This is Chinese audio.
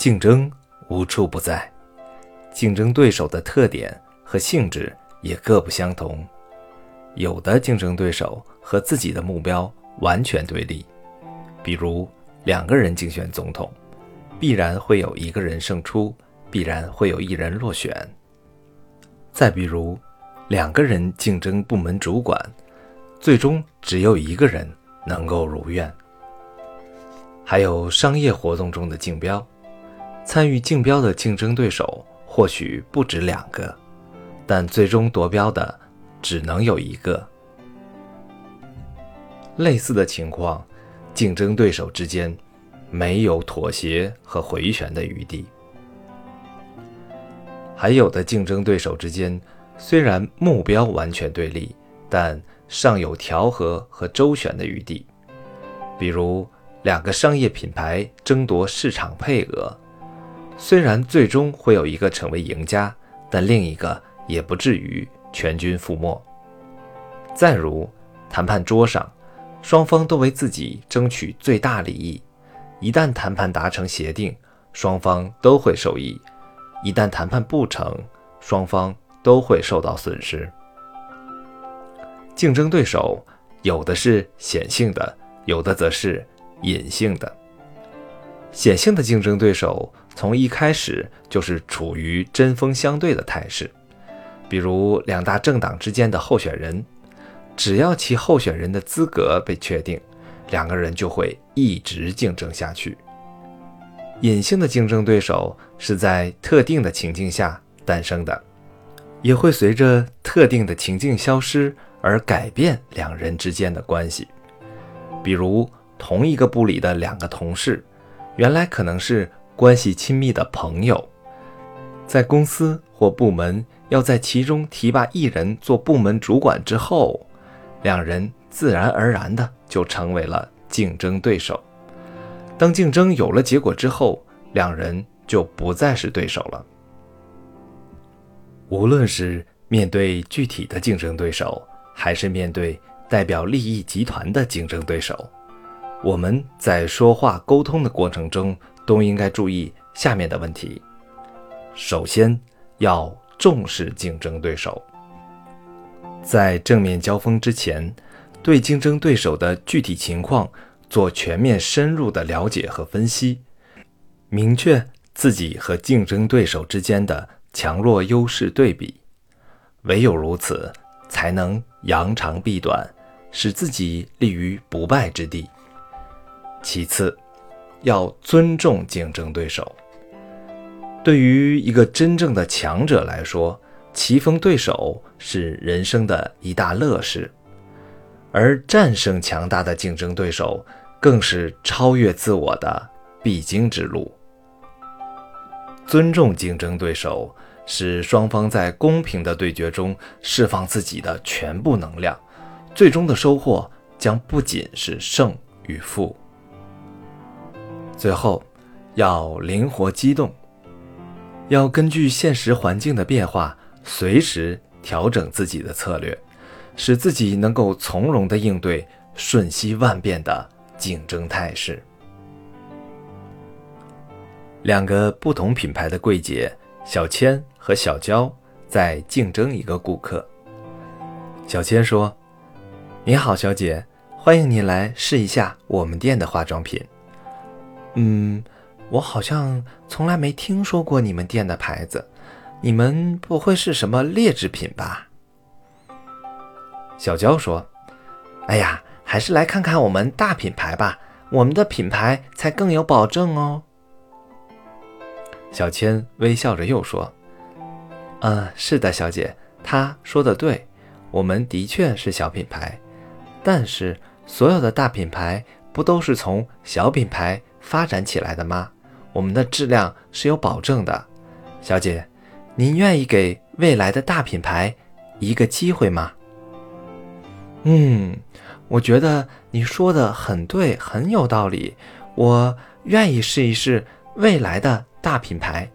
竞争无处不在，竞争对手的特点和性质也各不相同。有的竞争对手和自己的目标完全对立，比如两个人竞选总统，必然会有一个人胜出，必然会有一人落选。再比如，两个人竞争部门主管，最终只有一个人能够如愿。还有商业活动中的竞标，参与竞标的竞争对手或许不止两个，但最终夺标的只能有一个。类似的情况，竞争对手之间没有妥协和回旋的余地。还有的竞争对手之间，虽然目标完全对立，但尚有调和和周旋的余地。比如，两个商业品牌争夺市场配额，虽然最终会有一个成为赢家，但另一个也不至于全军覆没。再如，谈判桌上，双方都为自己争取最大利益，一旦谈判达成协定，双方都会受益；一旦谈判不成，双方都会受到损失。竞争对手有的是显性的，有的则是。隐性的、显性的竞争对手从一开始就是处于针锋相对的态势，比如两大政党之间的候选人，只要其候选人的资格被确定，两个人就会一直竞争下去。隐性的竞争对手是在特定的情境下诞生的，也会随着特定的情境消失而改变两人之间的关系，比如。同一个部里的两个同事，原来可能是关系亲密的朋友，在公司或部门要在其中提拔一人做部门主管之后，两人自然而然的就成为了竞争对手。当竞争有了结果之后，两人就不再是对手了。无论是面对具体的竞争对手，还是面对代表利益集团的竞争对手。我们在说话沟通的过程中，都应该注意下面的问题：首先，要重视竞争对手，在正面交锋之前，对竞争对手的具体情况做全面深入的了解和分析，明确自己和竞争对手之间的强弱优势对比。唯有如此，才能扬长避短，使自己立于不败之地。其次，要尊重竞争对手。对于一个真正的强者来说，棋逢对手是人生的一大乐事，而战胜强大的竞争对手，更是超越自我的必经之路。尊重竞争对手，使双方在公平的对决中释放自己的全部能量，最终的收获将不仅是胜与负。最后，要灵活机动，要根据现实环境的变化，随时调整自己的策略，使自己能够从容地应对瞬息万变的竞争态势。两个不同品牌的柜姐小千和小娇在竞争一个顾客。小千说：“你好，小姐，欢迎你来试一下我们店的化妆品。”嗯，我好像从来没听说过你们店的牌子，你们不会是什么劣质品吧？小娇说：“哎呀，还是来看看我们大品牌吧，我们的品牌才更有保证哦。”小千微笑着又说：“嗯，是的，小姐，她说的对，我们的确是小品牌，但是所有的大品牌不都是从小品牌？”发展起来的吗？我们的质量是有保证的，小姐，您愿意给未来的大品牌一个机会吗？嗯，我觉得你说的很对，很有道理，我愿意试一试未来的大品牌。